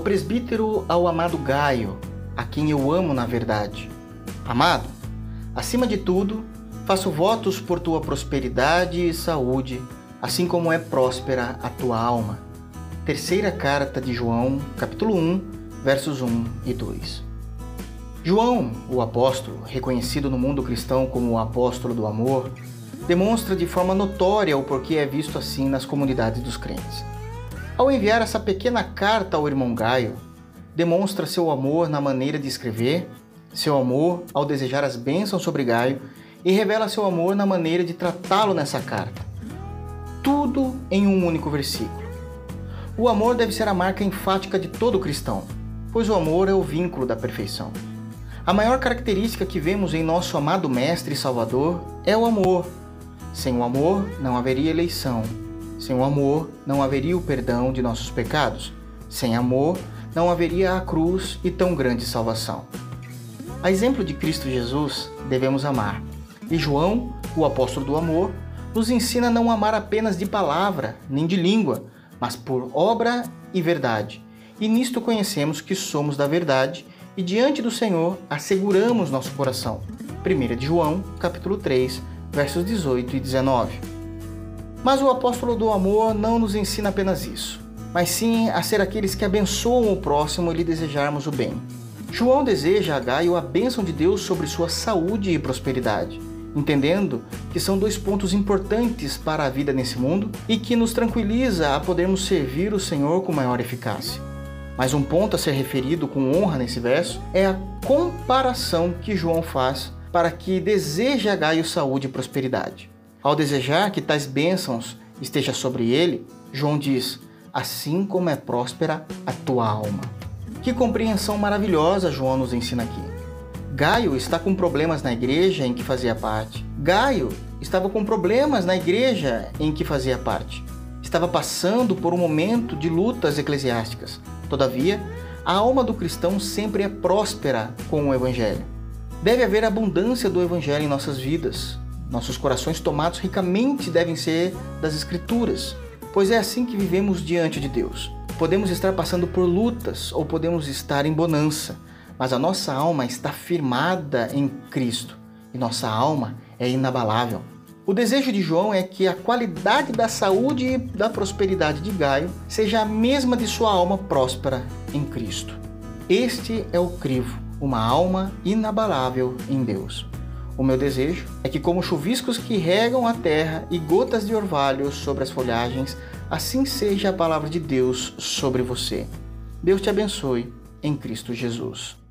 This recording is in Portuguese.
presbítero ao amado Gaio, a quem eu amo na verdade. Amado, acima de tudo, faço votos por tua prosperidade e saúde, assim como é próspera a tua alma. Terceira carta de João, capítulo 1, versos 1 e 2. João, o apóstolo, reconhecido no mundo cristão como o apóstolo do amor, demonstra de forma notória o porquê é visto assim nas comunidades dos crentes. Ao enviar essa pequena carta ao irmão Gaio, demonstra seu amor na maneira de escrever, seu amor ao desejar as bênçãos sobre Gaio e revela seu amor na maneira de tratá-lo nessa carta. Tudo em um único versículo. O amor deve ser a marca enfática de todo cristão, pois o amor é o vínculo da perfeição. A maior característica que vemos em nosso amado Mestre e Salvador é o amor. Sem o amor não haveria eleição. Sem o amor não haveria o perdão de nossos pecados. Sem amor não haveria a cruz e tão grande salvação. A exemplo de Cristo Jesus, devemos amar. E João, o apóstolo do amor, nos ensina a não amar apenas de palavra, nem de língua, mas por obra e verdade. E nisto conhecemos que somos da verdade e diante do Senhor asseguramos nosso coração. 1 de João, capítulo 3, versos 18 e 19. Mas o apóstolo do amor não nos ensina apenas isso, mas sim a ser aqueles que abençoam o próximo e lhe desejarmos o bem. João deseja a Gaio a bênção de Deus sobre sua saúde e prosperidade, entendendo que são dois pontos importantes para a vida nesse mundo e que nos tranquiliza a podermos servir o Senhor com maior eficácia. Mas um ponto a ser referido com honra nesse verso é a comparação que João faz para que deseje a Gaio saúde e prosperidade. Ao desejar que tais bênçãos estejam sobre ele, João diz: assim como é próspera a tua alma. Que compreensão maravilhosa João nos ensina aqui. Gaio está com problemas na igreja em que fazia parte. Gaio estava com problemas na igreja em que fazia parte. Estava passando por um momento de lutas eclesiásticas. Todavia, a alma do cristão sempre é próspera com o Evangelho. Deve haver abundância do Evangelho em nossas vidas. Nossos corações tomados ricamente devem ser das Escrituras, pois é assim que vivemos diante de Deus. Podemos estar passando por lutas ou podemos estar em bonança, mas a nossa alma está firmada em Cristo e nossa alma é inabalável. O desejo de João é que a qualidade da saúde e da prosperidade de Gaio seja a mesma de sua alma próspera em Cristo. Este é o crivo, uma alma inabalável em Deus. O meu desejo é que, como chuviscos que regam a terra e gotas de orvalho sobre as folhagens, assim seja a palavra de Deus sobre você. Deus te abençoe em Cristo Jesus.